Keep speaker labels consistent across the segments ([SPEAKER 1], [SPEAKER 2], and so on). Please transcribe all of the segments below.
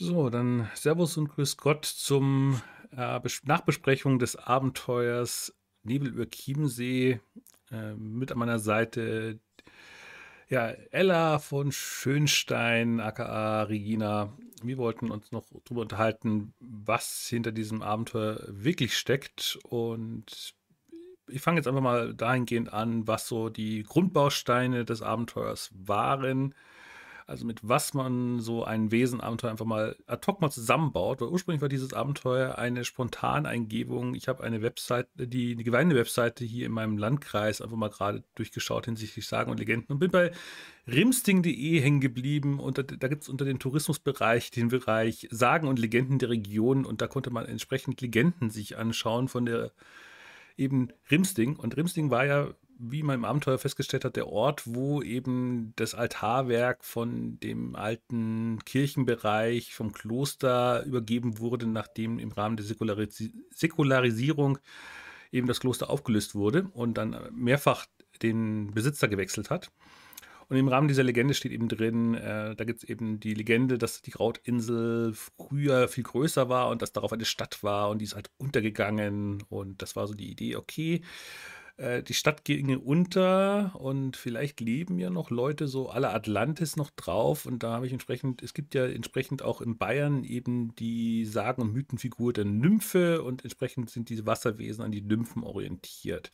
[SPEAKER 1] So, dann Servus und Grüß Gott zum äh, Nachbesprechung des Abenteuers Nebel über Chiemsee. Äh, mit an meiner Seite ja, Ella von Schönstein, aka Regina. Wir wollten uns noch darüber unterhalten, was hinter diesem Abenteuer wirklich steckt. Und ich fange jetzt einfach mal dahingehend an, was so die Grundbausteine des Abenteuers waren. Also mit was man so ein Wesenabenteuer einfach mal ad hoc mal zusammenbaut. Weil ursprünglich war dieses Abenteuer eine spontane Eingebung. Ich habe eine Webseite, die, die Gemeinde-Webseite hier in meinem Landkreis einfach mal gerade durchgeschaut hinsichtlich Sagen und Legenden und bin bei rimsting.de hängen geblieben. Und da, da gibt es unter dem Tourismusbereich den Bereich Sagen und Legenden der Region und da konnte man entsprechend Legenden sich anschauen von der eben Rimsting. Und Rimsting war ja wie man im Abenteuer festgestellt hat, der Ort, wo eben das Altarwerk von dem alten Kirchenbereich vom Kloster übergeben wurde, nachdem im Rahmen der Säkularis Säkularisierung eben das Kloster aufgelöst wurde und dann mehrfach den Besitzer gewechselt hat. Und im Rahmen dieser Legende steht eben drin, äh, da gibt es eben die Legende, dass die Krautinsel früher viel größer war und dass darauf eine Stadt war und die ist halt untergegangen. Und das war so die Idee, okay, äh, die Stadt ginge unter und vielleicht leben ja noch Leute so aller Atlantis noch drauf. Und da habe ich entsprechend, es gibt ja entsprechend auch in Bayern eben die Sagen- und Mythenfigur der Nymphe und entsprechend sind diese Wasserwesen an die Nymphen orientiert.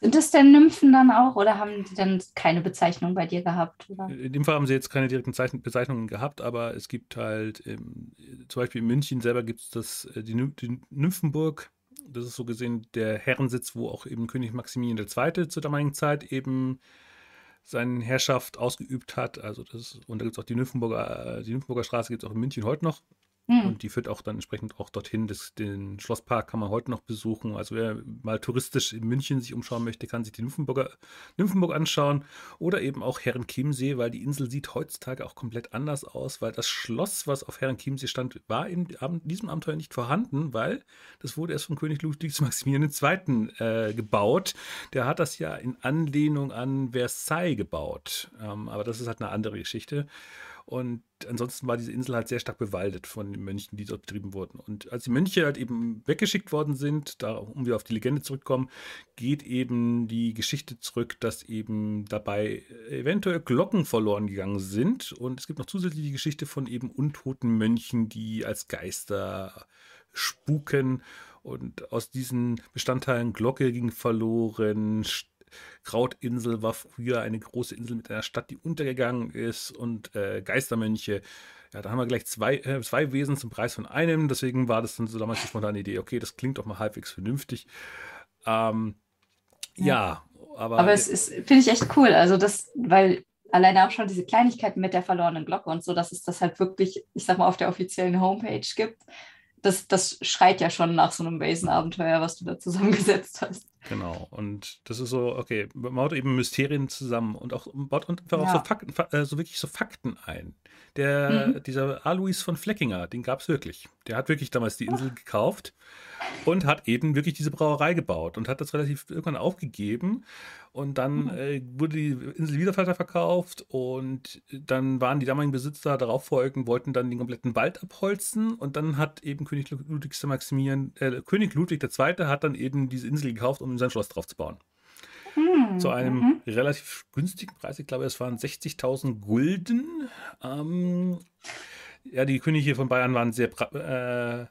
[SPEAKER 2] Sind das denn Nymphen dann auch oder haben die dann keine Bezeichnung bei dir gehabt? Oder?
[SPEAKER 1] In dem Fall haben sie jetzt keine direkten Bezeichnungen gehabt, aber es gibt halt, ähm, zum Beispiel in München selber gibt es das, äh, die, die Nymphenburg, das ist so gesehen der Herrensitz, wo auch eben König Maximilian II. zur damaligen Zeit eben seine Herrschaft ausgeübt hat. Also das, und da gibt es auch die Nymphenburger, die Nymphenburger Straße gibt es auch in München heute noch. Mhm. Und die führt auch dann entsprechend auch dorthin. Das, den Schlosspark kann man heute noch besuchen. Also wer mal touristisch in München sich umschauen möchte, kann sich die Nymphenburger, Nymphenburg anschauen. Oder eben auch Herrenchiemsee, weil die Insel sieht heutzutage auch komplett anders aus, weil das Schloss, was auf Herrenchiemsee stand, war in diesem Abenteuer nicht vorhanden, weil das wurde erst von König Ludwig Maximilian II. Äh, gebaut. Der hat das ja in Anlehnung an Versailles gebaut. Ähm, aber das ist halt eine andere Geschichte. Und ansonsten war diese Insel halt sehr stark bewaldet von den Mönchen, die dort betrieben wurden. Und als die Mönche halt eben weggeschickt worden sind, da, um wieder auf die Legende zurückzukommen, geht eben die Geschichte zurück, dass eben dabei eventuell Glocken verloren gegangen sind. Und es gibt noch zusätzlich die Geschichte von eben untoten Mönchen, die als Geister spuken. Und aus diesen Bestandteilen Glocke ging verloren, Krautinsel war früher eine große Insel mit einer Stadt, die untergegangen ist und äh, Geistermönche. Ja, da haben wir gleich zwei, äh, zwei Wesen zum Preis von einem. Deswegen war das dann so damals die spontane Idee, okay, das klingt doch mal halbwegs vernünftig. Ähm, ja. ja. aber.
[SPEAKER 2] Aber es ist, finde ich echt cool. Also, das, weil alleine auch schon diese Kleinigkeiten mit der verlorenen Glocke und so, dass es das halt wirklich, ich sag mal, auf der offiziellen Homepage gibt. Das, das schreit ja schon nach so einem Basen-Abenteuer, was du da zusammengesetzt hast.
[SPEAKER 1] Genau, und das ist so, okay, man baut eben Mysterien zusammen und auch baut einfach ja. auch so, Fakten, äh, so wirklich so Fakten ein. Der, mhm. dieser Alois von Fleckinger, den gab es wirklich. Der hat wirklich damals die Insel gekauft und hat eben wirklich diese Brauerei gebaut und hat das relativ irgendwann aufgegeben. Und dann mhm. äh, wurde die Insel wieder weiterverkauft und dann waren die damaligen Besitzer darauf folgen, wollten dann den kompletten Wald abholzen und dann hat eben König Ludwig Maximilian, äh, König Ludwig II. hat dann eben diese Insel gekauft, um sein Schloss drauf zu bauen. Mhm. Zu einem mhm. relativ günstigen Preis. Ich glaube, es waren 60.000 Gulden. Ähm, ja, die Könige von Bayern waren sehr äh,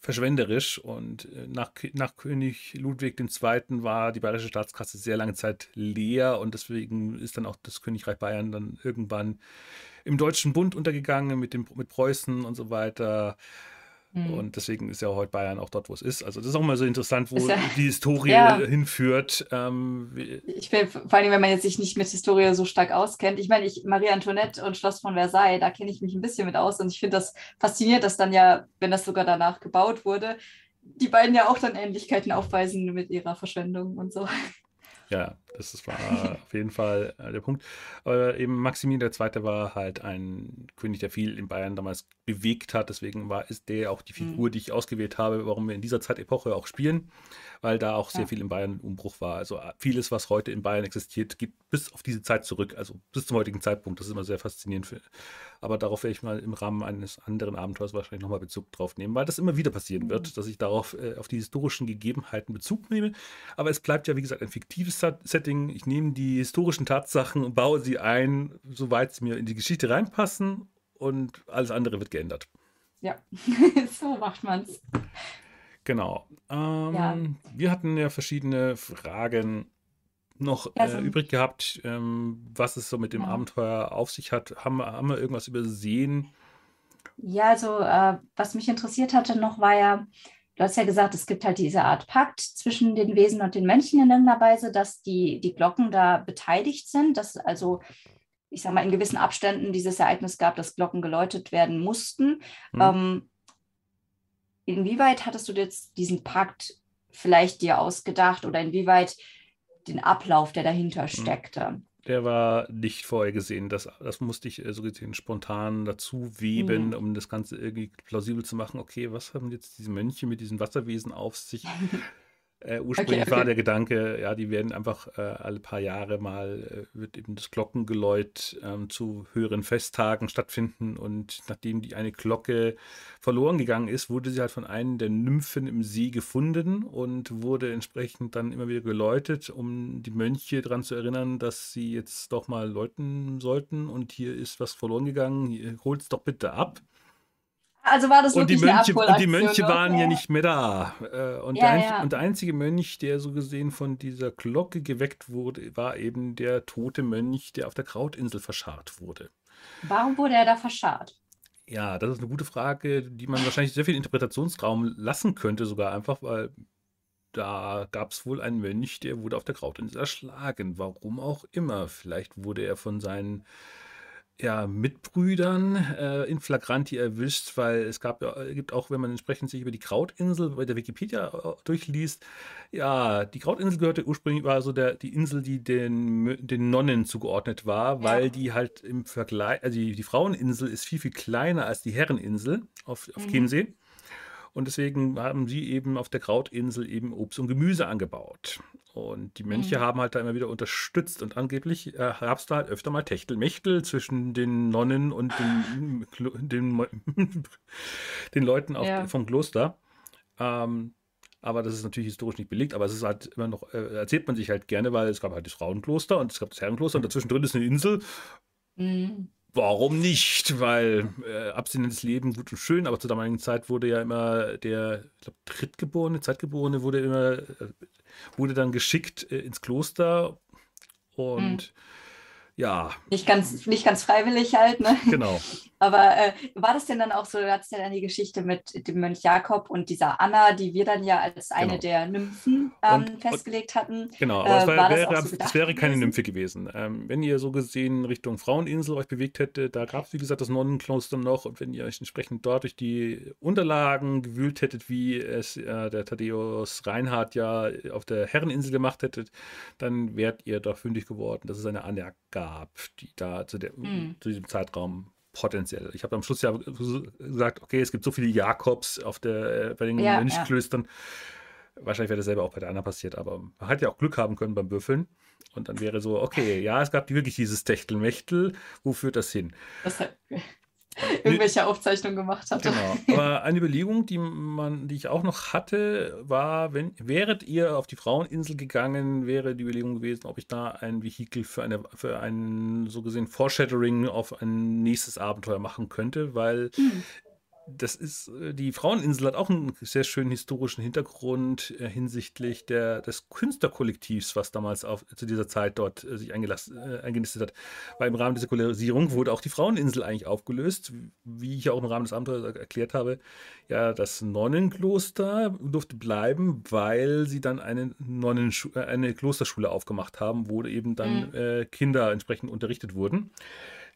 [SPEAKER 1] verschwenderisch und äh, nach, nach König Ludwig II. war die bayerische Staatskasse sehr lange Zeit leer und deswegen ist dann auch das Königreich Bayern dann irgendwann im Deutschen Bund untergegangen mit, dem, mit Preußen und so weiter. Mhm. Und deswegen ist ja heute Bayern auch dort, wo es ist. Also das ist auch mal so interessant, wo ja, die Historie ja. hinführt. Ähm,
[SPEAKER 2] ich finde, vor allem, wenn man jetzt sich nicht mit Historie so stark auskennt. Ich meine, ich, Marie Antoinette und Schloss von Versailles, da kenne ich mich ein bisschen mit aus. Und ich finde das faszinierend, dass dann ja, wenn das sogar danach gebaut wurde, die beiden ja auch dann Ähnlichkeiten aufweisen mit ihrer Verschwendung und so.
[SPEAKER 1] Ja, Das war auf jeden Fall äh, der Punkt. Aber eben Maximilian II. war halt ein König, der viel in Bayern damals bewegt hat. Deswegen war ist der auch die Figur, mhm. die ich ausgewählt habe, warum wir in dieser Zeitepoche auch spielen, weil da auch sehr ja. viel in Bayern Umbruch war. Also äh, vieles, was heute in Bayern existiert, geht bis auf diese Zeit zurück, also bis zum heutigen Zeitpunkt. Das ist immer sehr faszinierend. Für, aber darauf werde ich mal im Rahmen eines anderen Abenteuers wahrscheinlich nochmal Bezug drauf nehmen, weil das immer wieder passieren mhm. wird, dass ich darauf äh, auf die historischen Gegebenheiten Bezug nehme. Aber es bleibt ja, wie gesagt, ein fiktives Setting. Ich nehme die historischen Tatsachen und baue sie ein, soweit sie mir in die Geschichte reinpassen und alles andere wird geändert.
[SPEAKER 2] Ja, so macht man es.
[SPEAKER 1] Genau. Ähm, ja. Wir hatten ja verschiedene Fragen noch ja, so äh, übrig gehabt, ähm, was es so mit dem ja. Abenteuer auf sich hat. Haben, haben wir irgendwas übersehen?
[SPEAKER 2] Ja, also äh, was mich interessiert hatte noch war ja, du hast ja gesagt, es gibt halt diese Art Pakt zwischen den Wesen und den Menschen in irgendeiner Weise, dass die, die Glocken da beteiligt sind, dass also ich sage mal, in gewissen Abständen dieses Ereignis gab, dass Glocken geläutet werden mussten. Mhm. Ähm, inwieweit hattest du jetzt diesen Pakt vielleicht dir ausgedacht oder inwieweit den Ablauf, der dahinter mhm. steckte.
[SPEAKER 1] Der war nicht vorher gesehen. Das, das musste ich äh, so gesehen spontan dazu weben, mhm. um das Ganze irgendwie plausibel zu machen. Okay, was haben jetzt diese Mönche mit diesen Wasserwesen auf sich? Äh, ursprünglich okay, okay. war der Gedanke, ja, die werden einfach äh, alle paar Jahre mal, äh, wird eben das Glockengeläut ähm, zu höheren Festtagen stattfinden und nachdem die eine Glocke verloren gegangen ist, wurde sie halt von einem der Nymphen im See gefunden und wurde entsprechend dann immer wieder geläutet, um die Mönche daran zu erinnern, dass sie jetzt doch mal läuten sollten und hier ist was verloren gegangen, holt es doch bitte ab.
[SPEAKER 2] Also war das
[SPEAKER 1] und wirklich die Mönche, eine Und die Mönche waren ja. ja nicht mehr da. Äh, und, ja, der, ja. und der einzige Mönch, der so gesehen von dieser Glocke geweckt wurde, war eben der tote Mönch, der auf der Krautinsel verscharrt wurde.
[SPEAKER 2] Warum wurde er da verscharrt?
[SPEAKER 1] Ja, das ist eine gute Frage, die man wahrscheinlich sehr viel Interpretationsraum lassen könnte, sogar einfach, weil da gab es wohl einen Mönch, der wurde auf der Krautinsel erschlagen. Warum auch immer. Vielleicht wurde er von seinen ja, Mitbrüdern äh, in Flagranti erwischt, weil es gab, äh, gibt auch, wenn man entsprechend sich über die Krautinsel bei der Wikipedia äh, durchliest, ja, die Krautinsel gehörte ursprünglich, war so der, die Insel, die den, den Nonnen zugeordnet war, weil ja. die halt im Vergleich, also die, die, Fraueninsel ist viel, viel kleiner als die Herreninsel auf, auf mhm. Chiemsee. Und deswegen haben sie eben auf der Krautinsel eben Obst und Gemüse angebaut. Und die Mönche mhm. haben halt da immer wieder unterstützt und angeblich äh, gab es da halt öfter mal Techtelmechtel zwischen den Nonnen und den, den, den Leuten auf, ja. vom Kloster. Ähm, aber das ist natürlich historisch nicht belegt, aber es ist halt immer noch, äh, erzählt man sich halt gerne, weil es gab halt das Frauenkloster und es gab das Herrenkloster und dazwischen drin ist eine Insel. Mhm. Warum nicht? Weil äh, abstinentes Leben gut und schön, aber zur damaligen Zeit wurde ja immer der, ich glaube, Drittgeborene, Zeitgeborene wurde immer, äh, wurde dann geschickt äh, ins Kloster und hm ja.
[SPEAKER 2] Nicht ganz, nicht ganz freiwillig halt, ne?
[SPEAKER 1] Genau.
[SPEAKER 2] Aber äh, war das denn dann auch so, du hattest ja dann die Geschichte mit dem Mönch Jakob und dieser Anna, die wir dann ja als eine genau. der Nymphen ähm, und, festgelegt hatten.
[SPEAKER 1] Genau, aber äh, es, war, wäre, so es wäre keine gewesen? Nymphe gewesen. Ähm, wenn ihr so gesehen Richtung Fraueninsel euch bewegt hättet, da gab es wie gesagt das Nonnenkloster noch und wenn ihr euch entsprechend dort durch die Unterlagen gewühlt hättet, wie es äh, der Thaddeus Reinhardt ja auf der Herreninsel gemacht hättet, dann wärt ihr doch fündig geworden, dass es eine Anna gab, die da zu, der, mhm. zu diesem Zeitraum potenziell. Ich habe am Schluss ja gesagt, okay, es gibt so viele Jakobs auf der, äh, bei den ja, Mönchklöstern. Ja. Wahrscheinlich wäre dasselbe auch bei der Anna passiert, aber man hat ja auch Glück haben können beim Würfeln. Und dann wäre so, okay, ja, es gab wirklich dieses Techtelmechtel. Wo führt das hin? Das hat,
[SPEAKER 2] irgendwelche Aufzeichnungen gemacht hatte.
[SPEAKER 1] Genau. Aber eine Überlegung, die man, die ich auch noch hatte, war, wenn wäret ihr auf die Fraueninsel gegangen, wäre die Überlegung gewesen, ob ich da ein Vehikel für eine, für ein so gesehen Foreshadowing auf ein nächstes Abenteuer machen könnte, weil hm das ist, äh, die Fraueninsel hat auch einen sehr schönen historischen Hintergrund äh, hinsichtlich der, des Künstlerkollektivs, was damals auf, zu dieser Zeit dort äh, sich äh, eingenistet hat. Weil im Rahmen dieser Kolonisierung wurde auch die Fraueninsel eigentlich aufgelöst, wie ich ja auch im Rahmen des Abenteuers erklärt habe. Ja, das Nonnenkloster durfte bleiben, weil sie dann eine, Nonnenschu äh, eine Klosterschule aufgemacht haben, wo eben dann mhm. Kinder entsprechend unterrichtet wurden.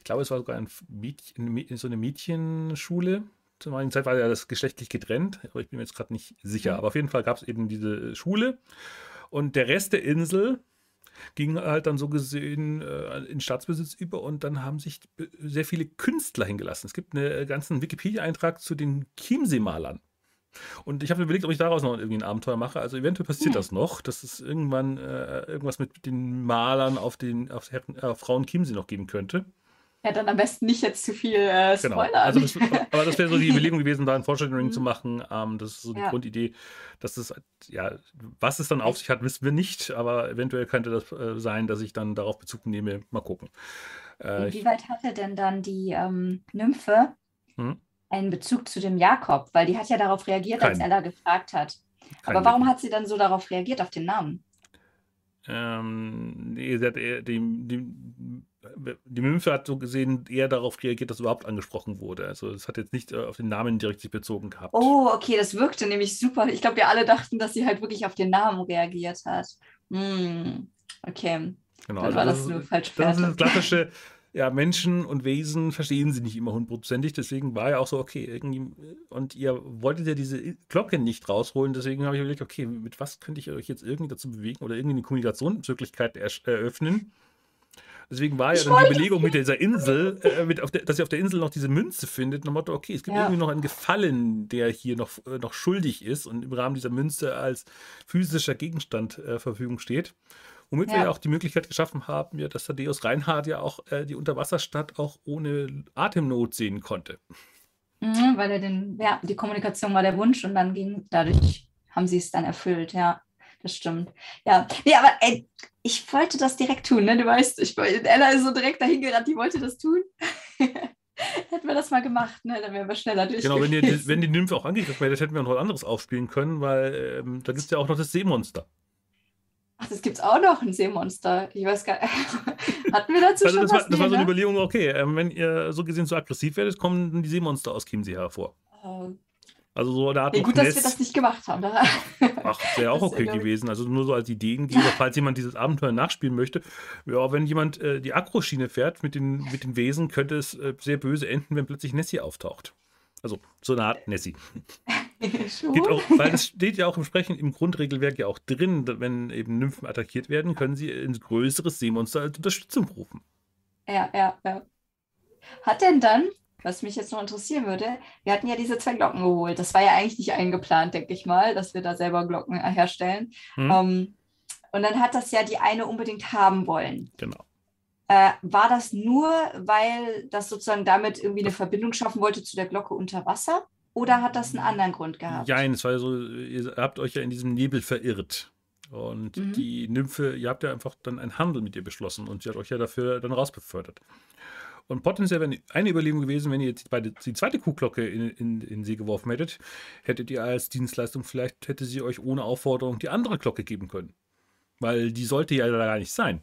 [SPEAKER 1] Ich glaube, es war sogar ein Mädchen, so eine Mädchenschule, zur damaligen Zeit war ja das geschlechtlich getrennt, aber ich bin mir jetzt gerade nicht sicher. Mhm. Aber auf jeden Fall gab es eben diese Schule und der Rest der Insel ging halt dann so gesehen äh, in Staatsbesitz über und dann haben sich sehr viele Künstler hingelassen. Es gibt einen ganzen Wikipedia-Eintrag zu den Chiemsee-Malern. Und ich habe mir überlegt, ob ich daraus noch irgendwie ein Abenteuer mache. Also eventuell passiert hm. das noch, dass es irgendwann äh, irgendwas mit den Malern auf den auf, Herren, äh, Frauen Chiemsee noch geben könnte.
[SPEAKER 2] Ja, dann am besten nicht jetzt zu viel äh.
[SPEAKER 1] Spoiler. Genau. Also das, aber das wäre so die Überlegung gewesen, da ein Foreshadowing mhm. zu machen. Ähm, das ist so die ja. Grundidee, dass das, ja, was es dann auf sich hat, wissen wir nicht, aber eventuell könnte das äh, sein, dass ich dann darauf Bezug nehme. Mal gucken.
[SPEAKER 2] Äh, Inwieweit hatte denn dann die ähm, Nymphe hm? einen Bezug zu dem Jakob? Weil die hat ja darauf reagiert, Kein. als Ella gefragt hat. Kein aber warum hat sie dann so darauf reagiert, auf den Namen?
[SPEAKER 1] Ähm, nee, sie hat eher die, die die Nymphe hat so gesehen eher darauf reagiert, dass überhaupt angesprochen wurde. Also es hat jetzt nicht äh, auf den Namen direkt sich bezogen gehabt.
[SPEAKER 2] Oh, okay, das wirkte nämlich super. Ich glaube, wir alle dachten, dass sie halt wirklich auf den Namen reagiert hat. Hm, okay.
[SPEAKER 1] Genau, Dann also war das, das nur falsch. Das ist das klassische, ja, Menschen und Wesen verstehen sie nicht immer hundertprozentig. Deswegen war ja auch so, okay, irgendwie, und ihr wolltet ja diese Glocke nicht rausholen. Deswegen habe ich überlegt, okay, mit was könnte ich euch jetzt irgendwie dazu bewegen oder irgendwie eine Kommunikationsmöglichkeit eröffnen? Deswegen war ja dann die Belegung mit dieser Insel, äh, mit der, dass sie auf der Insel noch diese Münze findet, nach Motto, okay, es gibt ja. irgendwie noch einen Gefallen, der hier noch, äh, noch schuldig ist und im Rahmen dieser Münze als physischer Gegenstand äh, Verfügung steht. Womit ja. wir ja auch die Möglichkeit geschaffen haben, ja, dass Thaddeus Reinhardt ja auch äh, die Unterwasserstadt auch ohne Atemnot sehen konnte.
[SPEAKER 2] Mhm, weil er den, ja, die Kommunikation war der Wunsch und dann ging, dadurch haben sie es dann erfüllt, ja das stimmt. Ja, nee, aber ey, ich wollte das direkt tun, ne? Du weißt, ich, Ella ist so direkt dahin gerannt, die wollte das tun. hätten wir das mal gemacht, ne? dann wären wir schneller durch.
[SPEAKER 1] Genau, wenn die, wenn die Nymphe auch angegriffen wäre, hätten wir noch was anderes aufspielen können, weil ähm, da gibt es ja auch noch das Seemonster.
[SPEAKER 2] Ach, das gibt es auch noch, ein Seemonster. Ich weiß gar nicht. Hatten wir dazu
[SPEAKER 1] also
[SPEAKER 2] schon
[SPEAKER 1] das was? War, das war so eine ne? Überlegung, okay, ähm, wenn ihr so gesehen so aggressiv werdet, kommen die Seemonster aus Chiemsee hervor. Oh, also so eine Art
[SPEAKER 2] ja, gut, dass wir das nicht gemacht haben.
[SPEAKER 1] Ach, wäre auch okay gewesen. Also nur so als Ideengeber, falls jemand dieses Abenteuer nachspielen möchte. Ja, wenn jemand äh, die Akroschiene fährt mit den, mit den Wesen, könnte es äh, sehr böse enden, wenn plötzlich Nessie auftaucht. Also so eine Art Nessie. auch, weil es steht ja auch im Sprechen im Grundregelwerk ja auch drin, wenn eben Nymphen attackiert werden, können sie ein größeres Seemonster als Unterstützung rufen.
[SPEAKER 2] Ja, ja, ja. Hat denn dann was mich jetzt noch interessieren würde, wir hatten ja diese zwei Glocken geholt. Das war ja eigentlich nicht eingeplant, denke ich mal, dass wir da selber Glocken herstellen. Hm. Um, und dann hat das ja die eine unbedingt haben wollen.
[SPEAKER 1] Genau.
[SPEAKER 2] Äh, war das nur, weil das sozusagen damit irgendwie eine Verbindung schaffen wollte zu der Glocke unter Wasser? Oder hat das einen anderen Grund gehabt?
[SPEAKER 1] Ja, es war so, ihr habt euch ja in diesem Nebel verirrt. Und mhm. die Nymphe, ihr habt ja einfach dann einen Handel mit ihr beschlossen und sie hat euch ja dafür dann rausbefördert. Und potenziell wäre eine Überlegung gewesen, wenn ihr jetzt beide, die zweite Kuhglocke in, in, in See geworfen hättet, hättet ihr als Dienstleistung vielleicht, hätte sie euch ohne Aufforderung die andere Glocke geben können. Weil die sollte ja gar nicht sein.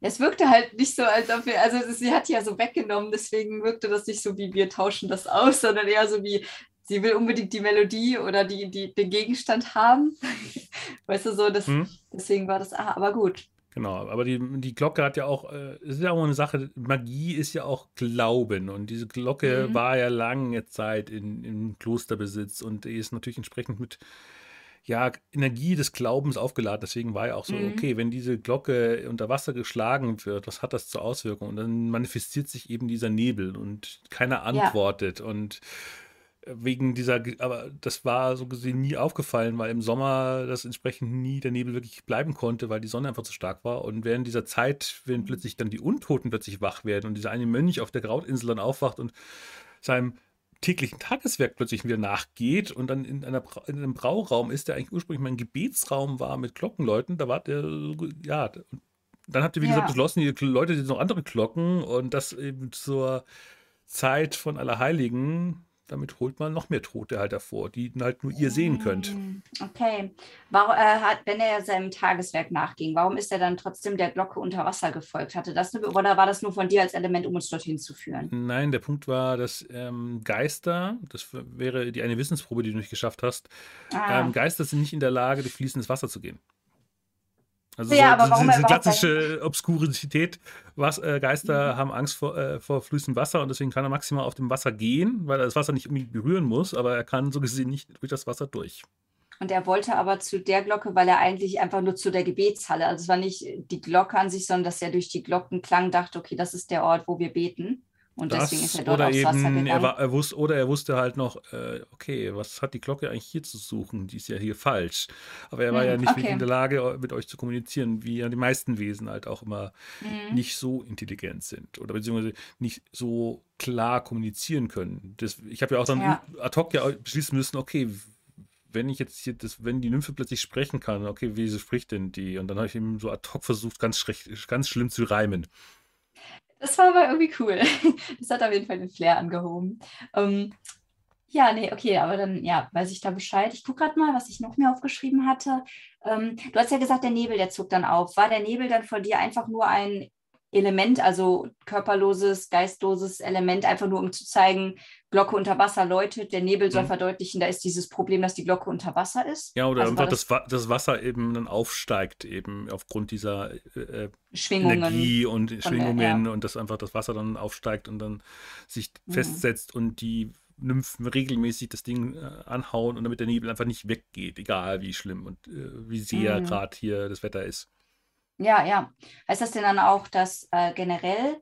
[SPEAKER 2] Es wirkte halt nicht so, als ob wir, also sie hat ja so weggenommen, deswegen wirkte das nicht so wie wir tauschen das aus, sondern eher so wie, sie will unbedingt die Melodie oder die, die, den Gegenstand haben. weißt du so, das, hm. deswegen war das, ah, aber gut.
[SPEAKER 1] Genau, aber die, die Glocke hat ja auch, äh, es ist ja auch eine Sache, Magie ist ja auch Glauben und diese Glocke mhm. war ja lange Zeit in, in Klosterbesitz und ist natürlich entsprechend mit ja, Energie des Glaubens aufgeladen. Deswegen war ja auch so, mhm. okay, wenn diese Glocke unter Wasser geschlagen wird, was hat das zur Auswirkung? Und dann manifestiert sich eben dieser Nebel und keiner antwortet ja. und wegen dieser, aber das war so gesehen nie aufgefallen, weil im Sommer das entsprechend nie der Nebel wirklich bleiben konnte, weil die Sonne einfach zu stark war. Und während dieser Zeit, wenn plötzlich dann die Untoten plötzlich wach werden und dieser eine Mönch auf der Krautinsel dann aufwacht und seinem täglichen Tageswerk plötzlich wieder nachgeht und dann in, einer, in einem Brauraum ist, der eigentlich ursprünglich mein Gebetsraum war mit Glockenläuten, da war der, ja, dann habt ihr, wie ja. gesagt, beschlossen, die Leute sind noch andere Glocken und das eben zur Zeit von Allerheiligen damit holt man noch mehr Tote halt hervor, die halt nur ihr sehen könnt. Mm,
[SPEAKER 2] okay. Warum, äh, hat, wenn er seinem Tageswerk nachging, warum ist er dann trotzdem der Glocke unter Wasser gefolgt? Hatte das eine, oder war das nur von dir als Element, um uns dorthin zu führen?
[SPEAKER 1] Nein, der Punkt war, dass ähm, Geister, das wäre die eine Wissensprobe, die du nicht geschafft hast, ah. ähm, Geister sind nicht in der Lage, durch fließendes Wasser zu gehen. Also ja, so, warum diese klassische Obskurität, was, äh, Geister mhm. haben Angst vor, äh, vor fließendem Wasser und deswegen kann er maximal auf dem Wasser gehen, weil er das Wasser nicht irgendwie berühren muss, aber er kann so gesehen nicht durch das Wasser durch.
[SPEAKER 2] Und er wollte aber zu der Glocke, weil er eigentlich einfach nur zu der Gebetshalle, also es war nicht die Glocke an sich, sondern dass er durch die Glockenklang dachte, okay, das ist der Ort, wo wir beten. Und
[SPEAKER 1] das,
[SPEAKER 2] deswegen ist er dort
[SPEAKER 1] oder
[SPEAKER 2] aufs
[SPEAKER 1] eben,
[SPEAKER 2] Wasser gegangen.
[SPEAKER 1] er, war, er wusste, oder er wusste halt noch, äh, okay, was hat die Glocke eigentlich hier zu suchen? Die ist ja hier falsch. Aber er war
[SPEAKER 2] Hm,
[SPEAKER 1] ja nicht
[SPEAKER 2] okay.
[SPEAKER 1] in der Lage, mit euch zu kommunizieren, wie ja die meisten Wesen halt auch immer
[SPEAKER 2] Mhm.
[SPEAKER 1] nicht so intelligent sind oder beziehungsweise nicht so klar kommunizieren können. Das, ich habe ja auch dann
[SPEAKER 2] Ja.
[SPEAKER 1] ad hoc ja beschließen müssen, okay, wenn ich jetzt hier das, wenn die Nymphe plötzlich sprechen kann, okay, wieso spricht denn die? Und dann habe ich eben so ad hoc versucht, ganz, schlecht, ganz schlimm zu reimen.
[SPEAKER 2] Das war aber irgendwie cool. Das hat auf jeden Fall den Flair angehoben. Ähm, ja, nee, okay, aber dann, ja, weiß ich da Bescheid. Ich gucke gerade mal, was ich noch mehr aufgeschrieben hatte. Ähm, du hast ja gesagt, der Nebel, der zog dann auf. War der Nebel dann von dir einfach nur ein Element, also körperloses, geistloses Element, einfach nur um zu zeigen, Glocke unter Wasser läutet, der Nebel soll
[SPEAKER 1] Mhm.
[SPEAKER 2] verdeutlichen, da ist dieses Problem, dass die Glocke unter Wasser ist?
[SPEAKER 1] Ja, oder
[SPEAKER 2] Also
[SPEAKER 1] einfach das, das Wasser eben dann aufsteigt, eben aufgrund dieser äh,
[SPEAKER 2] Schwingungen.
[SPEAKER 1] Energie und
[SPEAKER 2] der-
[SPEAKER 1] Schwingungen und dass einfach das Wasser dann aufsteigt und dann sich
[SPEAKER 2] Mhm.
[SPEAKER 1] festsetzt und die Nymphen regelmäßig das Ding äh, anhauen und damit der Nebel einfach nicht weggeht, egal wie schlimm und äh, wie sehr
[SPEAKER 2] Mhm.
[SPEAKER 1] gerade hier das Wetter ist.
[SPEAKER 2] Ja, ja. Heißt das denn dann auch, dass äh, generell,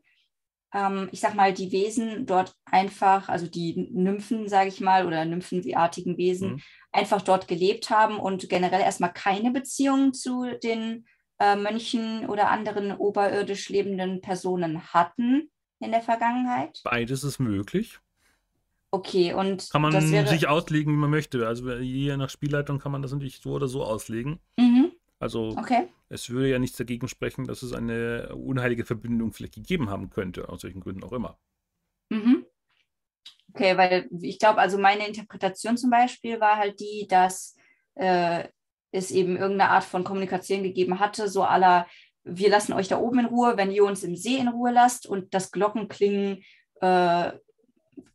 [SPEAKER 2] ähm, ich sag mal, die Wesen dort einfach, also die Nymphen, sage ich mal, oder nymphenartigen Wesen,
[SPEAKER 1] Mhm.
[SPEAKER 2] einfach dort gelebt haben und generell erstmal keine Beziehung zu den äh, Mönchen oder anderen oberirdisch lebenden Personen hatten in der Vergangenheit?
[SPEAKER 1] Beides ist möglich.
[SPEAKER 2] Okay, und
[SPEAKER 1] Kann man
[SPEAKER 2] wäre.
[SPEAKER 1] sich auslegen, wie man möchte. Also je nach Spielleitung kann man das natürlich so oder so auslegen.
[SPEAKER 2] Mhm,
[SPEAKER 1] Also
[SPEAKER 2] okay.
[SPEAKER 1] es würde ja nichts dagegen sprechen, dass es eine unheilige Verbindung vielleicht gegeben haben könnte, aus welchen Gründen auch immer.
[SPEAKER 2] Mhm. Okay, weil ich glaube, also meine Interpretation zum Beispiel war halt die, dass äh, es eben irgendeine Art von Kommunikation gegeben hatte, so aller, wir lassen euch da oben in Ruhe, wenn ihr uns im See in Ruhe lasst und das Glockenklingen, äh,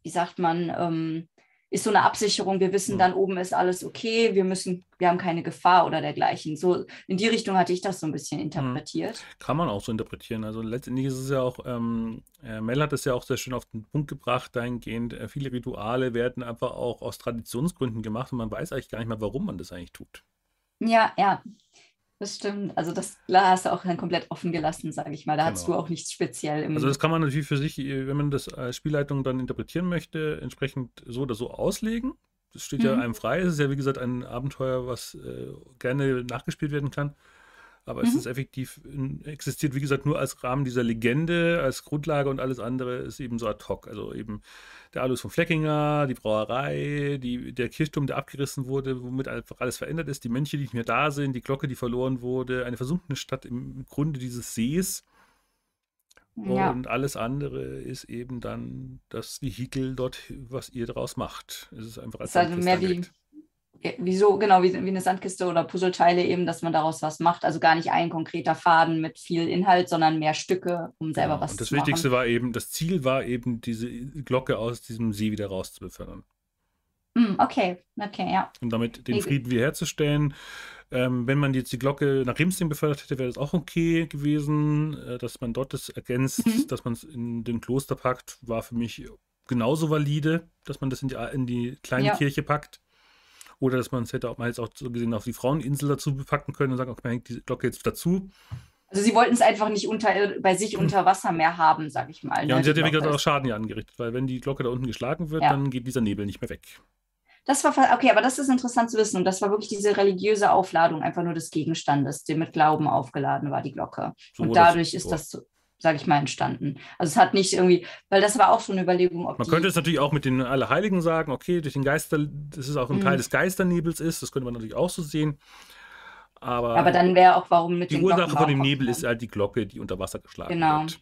[SPEAKER 2] wie sagt man, ähm, ist so eine Absicherung, wir wissen dann oben ist alles okay, wir müssen, wir haben keine Gefahr oder dergleichen. So in die Richtung hatte ich das so ein bisschen interpretiert.
[SPEAKER 1] Kann man auch so interpretieren. Also letztendlich ist es ja auch, ähm, äh, Mel hat es ja auch sehr schön auf den Punkt gebracht, dahingehend, äh, viele Rituale werden einfach auch aus Traditionsgründen gemacht und man weiß eigentlich gar nicht mehr, warum man das eigentlich tut.
[SPEAKER 2] Ja, ja, das stimmt. Also das da hast du auch dann komplett offen gelassen, sage ich mal. Da hattest du
[SPEAKER 1] Genau.
[SPEAKER 2] auch nichts speziell im.
[SPEAKER 1] Also das kann man natürlich für sich, äh, wenn man das als Spielleitung dann interpretieren möchte, entsprechend so oder so auslegen. Das steht ja
[SPEAKER 2] Mhm.
[SPEAKER 1] einem frei. Es ist ja wie gesagt ein Abenteuer, was äh, gerne nachgespielt werden kann. Aber es
[SPEAKER 2] Mhm.
[SPEAKER 1] ist effektiv, existiert wie gesagt nur als Rahmen dieser Legende, als Grundlage und alles andere ist eben so ad hoc. Also eben der Alois von Fleckinger, die Brauerei, die, der Kirchturm, der abgerissen wurde, womit einfach alles verändert ist, die Mönche, die nicht mehr da sind, die Glocke, die verloren wurde, eine versunkene Stadt im Grunde dieses Sees.
[SPEAKER 2] ja.
[SPEAKER 1] Und alles andere ist eben dann das Vehikel dort, was ihr daraus macht. Es ist einfach als
[SPEAKER 2] Ist also mehr wie, wieso, genau, wie, wie eine Sandkiste oder Puzzleteile eben, dass man daraus was macht. Also gar nicht ein konkreter Faden mit viel Inhalt, sondern mehr Stücke, um selber
[SPEAKER 1] Genau.
[SPEAKER 2] was
[SPEAKER 1] Und das
[SPEAKER 2] zu
[SPEAKER 1] Wichtigste
[SPEAKER 2] machen.
[SPEAKER 1] war eben, das Ziel war eben, diese Glocke aus diesem See wieder rauszubefördern.
[SPEAKER 2] Hm, okay, okay, ja.
[SPEAKER 1] Und damit den Frieden wiederherzustellen. Ähm, wenn man jetzt die Glocke nach Rimsing befördert hätte, wäre das auch okay gewesen. Äh, dass man dort das ergänzt,
[SPEAKER 2] Mhm.
[SPEAKER 1] dass man es in den Kloster packt, war für mich genauso valide, dass man das in die, in die kleine
[SPEAKER 2] Ja.
[SPEAKER 1] Kirche packt. Oder dass man es hätte auch mal jetzt auch so gesehen auf die Fraueninsel dazu packen können und sagen, okay, man hängt die Glocke jetzt dazu.
[SPEAKER 2] Also sie wollten es einfach nicht unter, bei sich unter Wasser mehr haben, sag ich mal.
[SPEAKER 1] Ja,
[SPEAKER 2] ne,
[SPEAKER 1] und sie hat ja wie gesagt
[SPEAKER 2] Glocke.
[SPEAKER 1] auch Schaden ja angerichtet, weil wenn die Glocke da unten geschlagen wird,
[SPEAKER 2] Ja.
[SPEAKER 1] dann geht dieser Nebel nicht mehr weg.
[SPEAKER 2] Das war okay, aber das ist interessant zu wissen. Und das war wirklich diese religiöse Aufladung einfach nur des Gegenstandes, der mit Glauben aufgeladen war, die Glocke.
[SPEAKER 1] So
[SPEAKER 2] und dadurch
[SPEAKER 1] so.
[SPEAKER 2] ist das, sage ich mal, entstanden. Also es hat nicht irgendwie, weil das war auch so eine Überlegung, ob
[SPEAKER 1] Man könnte es natürlich auch mit den Allerheiligen sagen, okay, durch den Geister, das ist auch ein
[SPEAKER 2] Mhm.
[SPEAKER 1] Teil des Geisternebels ist, das könnte man natürlich auch so sehen. Aber,
[SPEAKER 2] aber dann wäre auch, warum mit
[SPEAKER 1] die Ursache von dem Nebel ist halt die Glocke, die unter Wasser geschlagen
[SPEAKER 2] Genau.
[SPEAKER 1] wird.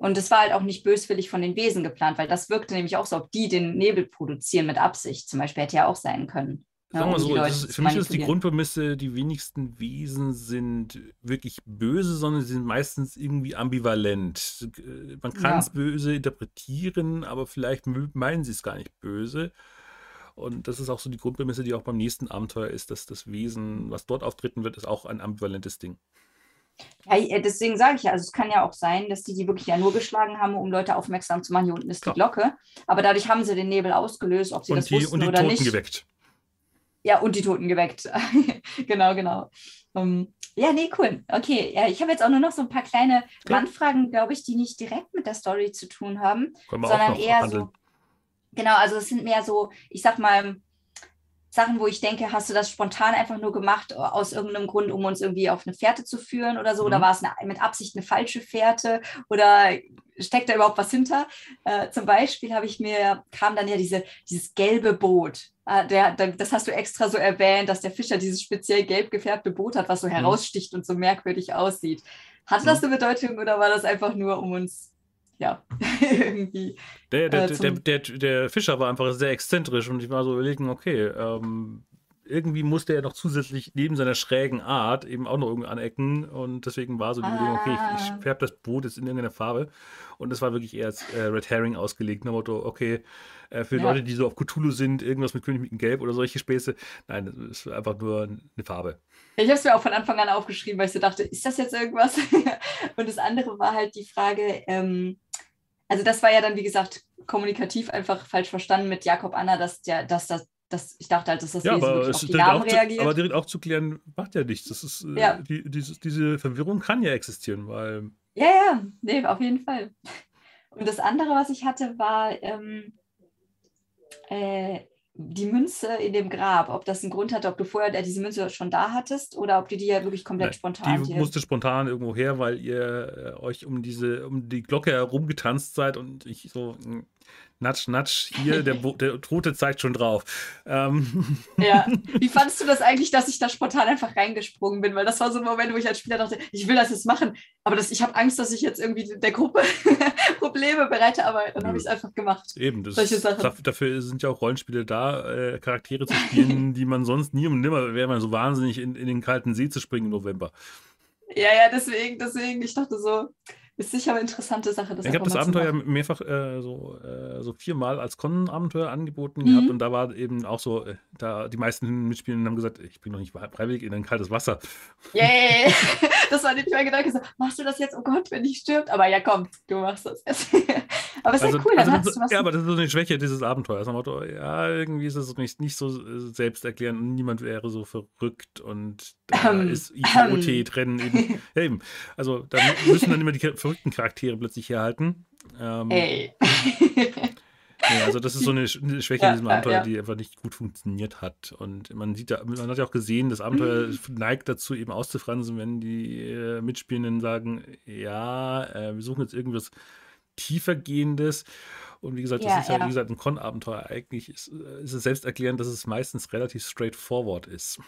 [SPEAKER 2] Und es war halt auch nicht böswillig von den Wesen geplant, weil das wirkte nämlich auch so, ob die den Nebel produzieren mit Absicht. Zum Beispiel hätte ja auch sein können.
[SPEAKER 1] Sagen wir
[SPEAKER 2] die
[SPEAKER 1] so, ist, für mich ist die. Grundprämisse, die wenigsten Wesen sind wirklich böse, sondern sie sind meistens irgendwie ambivalent. Äh, Man kann
[SPEAKER 2] Ja.
[SPEAKER 1] es böse interpretieren, aber vielleicht meinen sie es gar nicht böse. Und das ist auch so die Grundprämisse, die auch beim nächsten Abenteuer ist, dass das Wesen, was dort auftreten wird, ist auch ein ambivalentes Ding.
[SPEAKER 2] Ja, äh, deswegen sage ich ja, also es kann ja auch sein, dass die die wirklich ja nur geschlagen haben, um Leute aufmerksam zu machen, hier unten ist die
[SPEAKER 1] Ja.
[SPEAKER 2] Glocke. Aber dadurch haben sie den Nebel ausgelöst, ob sie
[SPEAKER 1] Und
[SPEAKER 2] das
[SPEAKER 1] die,
[SPEAKER 2] wussten
[SPEAKER 1] und die
[SPEAKER 2] oder
[SPEAKER 1] Toten
[SPEAKER 2] nicht.
[SPEAKER 1] geweckt.
[SPEAKER 2] Ja, und die Toten geweckt. genau, genau. Um, ja, nee, cool. Okay, ja, ich habe jetzt auch nur noch so ein paar kleine Randfragen, glaube ich, die nicht direkt mit der Story zu tun haben, sondern eher handeln. so. Genau, also es sind mehr so, ich sag mal, Sachen, wo ich denke, hast du das spontan einfach nur gemacht aus irgendeinem Grund, um uns irgendwie auf eine Fährte zu führen oder so? Mhm. Oder war es eine, mit Absicht eine falsche Fährte? Oder steckt da überhaupt was hinter? Äh, zum Beispiel habe ich mir, kam dann ja diese, dieses gelbe Boot. Äh, der, der, das hast du extra so erwähnt, dass der Fischer dieses speziell gelb gefärbte Boot hat, was so mhm. heraussticht und so merkwürdig aussieht. Hatte mhm. das eine Bedeutung oder war das einfach nur, um uns ja, irgendwie.
[SPEAKER 1] Der, der, äh, der, der, Fischer war einfach sehr exzentrisch und ich war so überlegen, okay, ähm, irgendwie musste er noch zusätzlich neben seiner schrägen Art eben auch noch irgendwie anecken und deswegen war so die ah. Überlegung, okay, ich, ich ah. färbe das Boot jetzt in irgendeiner Farbe und es war wirklich eher als äh, Red Herring ausgelegt, nach Motto, okay, äh, für ja. Leute, die so auf Cthulhu sind, irgendwas mit König mit Gelb oder solche Späße, nein, das ist einfach nur eine Farbe.
[SPEAKER 2] Ich habe es mir auch von Anfang an aufgeschrieben, weil ich so dachte, ist das jetzt irgendwas? und das andere war halt die Frage, ähm, also das war ja dann, wie gesagt, kommunikativ einfach falsch verstanden mit Jakob Anna, dass, der, dass das das, ich dachte halt, dass das
[SPEAKER 1] ja, Wesen aber auf die Namen reagiert. Zu, aber direkt auch zu klären, macht ja nichts. Das ist, äh, ja. die, diese, diese Verwirrung kann ja existieren, weil.
[SPEAKER 2] Ja, ja, nee, auf jeden Fall. Und das andere, was ich hatte, war ähm, äh, die Münze in dem Grab, ob das einen Grund hatte, ob du vorher diese Münze schon da hattest oder ob du die ja wirklich komplett Nein, spontan.
[SPEAKER 1] Die musste spontan irgendwo her, weil ihr äh, euch um diese, um die Glocke herumgetanzt seid und ich so, hm, Natsch, natsch, hier, der, der Tote zeigt schon drauf. Ähm.
[SPEAKER 2] Ja, wie fandest du das eigentlich, dass ich da spontan einfach reingesprungen bin? Weil das war so ein Moment, wo ich als Spieler dachte, ich will das jetzt machen, aber das, ich habe Angst, dass ich jetzt irgendwie der Gruppe Probleme bereite, aber dann habe ich es einfach gemacht.
[SPEAKER 1] Eben, das dafür, dafür sind ja auch Rollenspiele da, äh, Charaktere zu spielen, die man sonst nie und nimmer wäre man so wahnsinnig in, in den kalten See zu springen im November.
[SPEAKER 2] Ja, ja, deswegen, deswegen, ich dachte so, ist sicher eine interessante Sache.
[SPEAKER 1] ich habe das Abenteuer mehrfach äh, so, äh, so viermal als Con-Abenteuer angeboten mhm. gehabt und da war eben auch so, äh, da die meisten Mitspielenden haben gesagt, ich bin noch nicht freiwillig in ein kaltes Wasser.
[SPEAKER 2] Yay! das war nicht mein Gedanke, so, machst du das jetzt? Oh Gott, wenn ich stirbt. Aber ja, komm, du machst das jetzt. aber es ist also, ja cool,
[SPEAKER 1] also das, Ja, aber das ist so eine Schwäche dieses Abenteuers. Motto, ja, irgendwie ist es nicht, nicht so äh, selbsterklärend und niemand wäre so verrückt und da ähm, ist IOT ähm. trennen eben. Ja, eben. Also da müssen dann immer die verrückten Charaktere plötzlich herhalten. Ähm, Ey. ja, also das ist so eine, eine Schwäche ja, in diesem Abenteuer, ja. die einfach nicht gut funktioniert hat. Und man sieht ja, man hat ja auch gesehen, das Abenteuer mhm. neigt dazu, eben auszufransen, wenn die äh, Mitspielenden sagen, ja, äh, wir suchen jetzt irgendwas tiefergehendes. Und wie gesagt, das ja, ist ja, wie gesagt, ein Con-Abenteuer. Eigentlich ist, ist es selbst erklärend, dass es meistens relativ straightforward ist.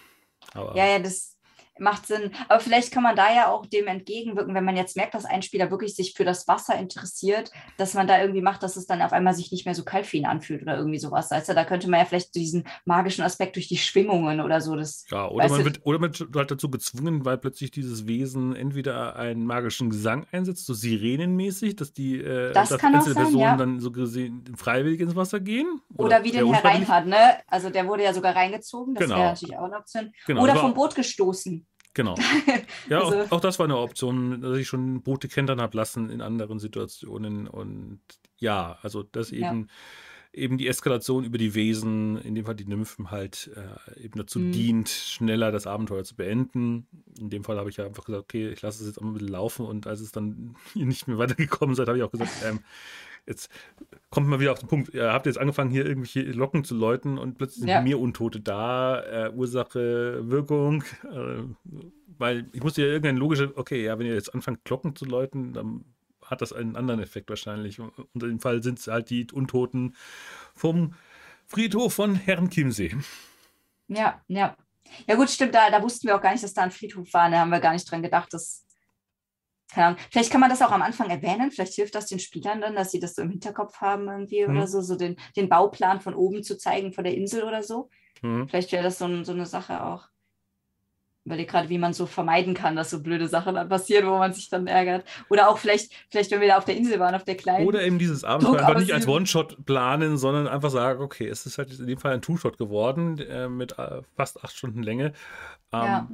[SPEAKER 2] Aber ja, ja, das, macht Sinn. Aber vielleicht kann man da ja auch dem entgegenwirken, wenn man jetzt merkt, dass ein Spieler wirklich sich für das Wasser interessiert, dass man da irgendwie macht, dass es dann auf einmal sich nicht mehr so kalt für ihn anfühlt oder irgendwie sowas. Also da könnte man ja vielleicht diesen magischen Aspekt durch die Schwingungen oder so. Das,
[SPEAKER 1] ja, oder man, wird, oder man wird halt dazu gezwungen, weil plötzlich dieses Wesen entweder einen magischen Gesang einsetzt, so sirenenmäßig, dass die
[SPEAKER 2] äh, das dass einzelne sein, Personen ja.
[SPEAKER 1] dann so gesehen freiwillig ins Wasser gehen.
[SPEAKER 2] Oder, oder wie den Herr Reinhardt, ne? Also der wurde ja sogar reingezogen, das genau. wäre natürlich auch eine Option. Genau, oder vom Boot gestoßen.
[SPEAKER 1] Genau. Ja, also, auch, auch, das war eine Option, dass ich schon Boote kentern habe lassen in anderen Situationen. Und ja, also das eben, ja. Eben die Eskalation über die Wesen, in dem Fall die Nymphen, halt äh, eben dazu mhm. dient, schneller das Abenteuer zu beenden. In dem Fall habe ich ja einfach gesagt, okay, ich lasse es jetzt auch mal ein bisschen laufen. Und als es dann nicht mehr weitergekommen seid, habe ich auch gesagt, ähm, jetzt kommt man wieder auf den Punkt, ihr habt jetzt angefangen, hier irgendwelche Locken zu läuten und plötzlich sind ja. mir Untote da, äh, Ursache, Wirkung, äh, weil ich musste ja irgendein logische, okay, ja, wenn ihr jetzt anfangt, Glocken zu läuten, dann hat das einen anderen Effekt wahrscheinlich. Und in dem Fall sind es halt die Untoten vom Friedhof von Herrn Chiemsee.
[SPEAKER 2] Ja, ja. Ja gut, stimmt, da, da wussten wir auch gar nicht, dass da ein Friedhof war, da haben wir gar nicht dran gedacht, dass keine Ahnung, vielleicht kann man das auch am Anfang erwähnen, vielleicht hilft das den Spielern dann, dass sie das so im Hinterkopf haben irgendwie mhm. oder so, so den, den Bauplan von oben zu zeigen, von der Insel oder so. Mhm. Vielleicht wäre das so, so eine Sache auch. Weil gerade, wie man so vermeiden kann, dass so blöde Sachen dann passieren, wo man sich dann ärgert. Oder auch vielleicht, vielleicht, wenn wir da auf der Insel waren, auf der kleinen.
[SPEAKER 1] Oder eben dieses Abenteuer einfach nicht als One-Shot planen, sondern einfach sagen, okay, es ist halt in dem Fall ein Two-Shot geworden äh, mit äh, fast acht Stunden Länge. Ähm, ja.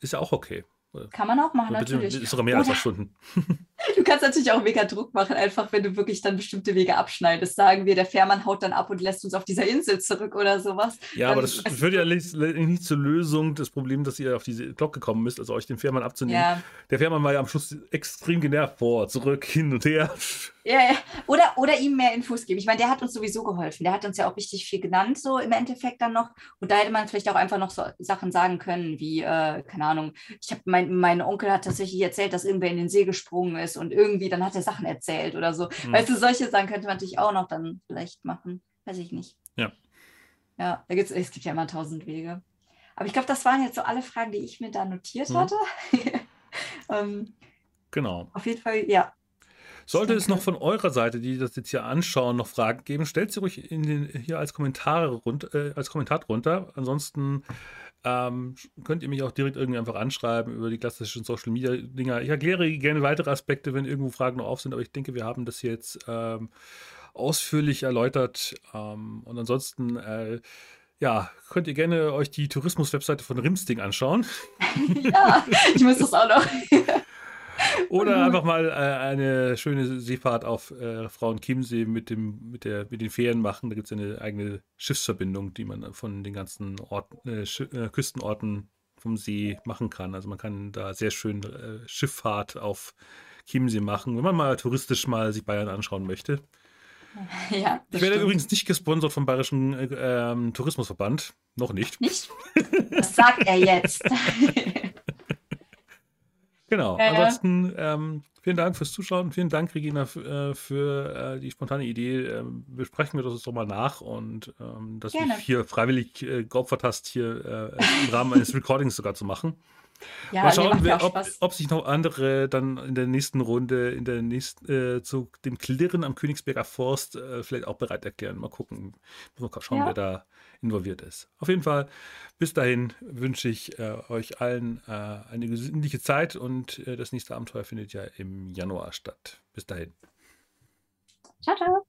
[SPEAKER 1] Ist ja auch okay.
[SPEAKER 2] Kann man auch machen, natürlich.
[SPEAKER 1] Ist sogar mehr Oder, als acht Stunden.
[SPEAKER 2] Du kannst natürlich auch mega Druck machen, einfach wenn du wirklich dann bestimmte Wege abschneidest. Sagen wir, der Fährmann haut dann ab und lässt uns auf dieser Insel zurück oder sowas.
[SPEAKER 1] Ja, aber das führt ja nicht, nicht zur Lösung des Problems, dass ihr auf diese Glocke gekommen müsst, also euch den Fährmann abzunehmen. Ja. Der Fährmann war ja am Schluss extrem genervt vor, zurück, hin und her.
[SPEAKER 2] Ja, ja. Oder, oder ihm mehr Infos geben. Ich meine, der hat uns sowieso geholfen. Der hat uns ja auch richtig viel genannt, so im Endeffekt dann noch. Und da hätte man vielleicht auch einfach noch so Sachen sagen können, wie, äh, keine Ahnung, ich habe mein, mein Onkel hat tatsächlich erzählt, dass irgendwer in den See gesprungen ist und irgendwie, dann hat er Sachen erzählt oder so. Mhm. Weißt du, solche Sachen könnte man natürlich auch noch dann vielleicht machen. Weiß ich nicht.
[SPEAKER 1] Ja.
[SPEAKER 2] Ja, da gibt's, es gibt ja immer tausend Wege. Aber ich glaube, das waren jetzt so alle Fragen, die ich mir da notiert mhm. hatte.
[SPEAKER 1] ähm, genau.
[SPEAKER 2] Auf jeden Fall, ja,
[SPEAKER 1] sollte es noch von eurer Seite, die das jetzt hier anschauen, noch Fragen geben, stellt sie ruhig in den, hier als, Kommentare rund, äh, als Kommentar drunter. Ansonsten ähm, könnt ihr mich auch direkt irgendwie einfach anschreiben über die klassischen Social Media Dinger. Ich erkläre gerne weitere Aspekte, wenn irgendwo Fragen noch auf sind, aber ich denke, wir haben das jetzt ähm, ausführlich erläutert. Ähm, und ansonsten äh, ja, könnt ihr gerne euch die Tourismus-Webseite von Rimsting anschauen.
[SPEAKER 2] ja, ich muss das auch noch.
[SPEAKER 1] Oder einfach mal äh, eine schöne Seefahrt auf äh, Frauenchiemsee mit, dem, mit, der, mit den Fähren machen. Da gibt es eine eigene Schiffsverbindung, die man von den ganzen Orten, äh, äh, Küstenorten vom See machen kann. Also man kann da sehr schön äh, Schifffahrt auf Chiemsee machen, wenn man mal touristisch mal sich Bayern anschauen möchte.
[SPEAKER 2] Ja,
[SPEAKER 1] ich werde stimmt. übrigens nicht gesponsert vom Bayerischen äh, ähm, Tourismusverband. Noch nicht.
[SPEAKER 2] Nicht? Das sagt er jetzt.
[SPEAKER 1] Genau. Ja, Ansonsten ähm, vielen Dank fürs Zuschauen. Vielen Dank, Regina, äh, für äh, die spontane Idee. Ähm, besprechen wir das doch mal nach und ähm, dass Gerne. du hier freiwillig äh, geopfert hast, hier äh, im Rahmen eines Recordings sogar zu machen. Ja, mal schauen, wir, ob, ob, sich noch andere dann in der nächsten Runde, in der nächsten, äh, zu dem Klirren am Königsberger Forst äh, vielleicht auch bereit erklären. Mal gucken. Mal schauen, ja. wer da involviert ist. Auf jeden Fall, bis dahin wünsche ich äh, euch allen äh, eine gesündliche Zeit und äh, das nächste Abenteuer findet ja im Januar statt. Bis dahin.
[SPEAKER 2] Ciao, ciao.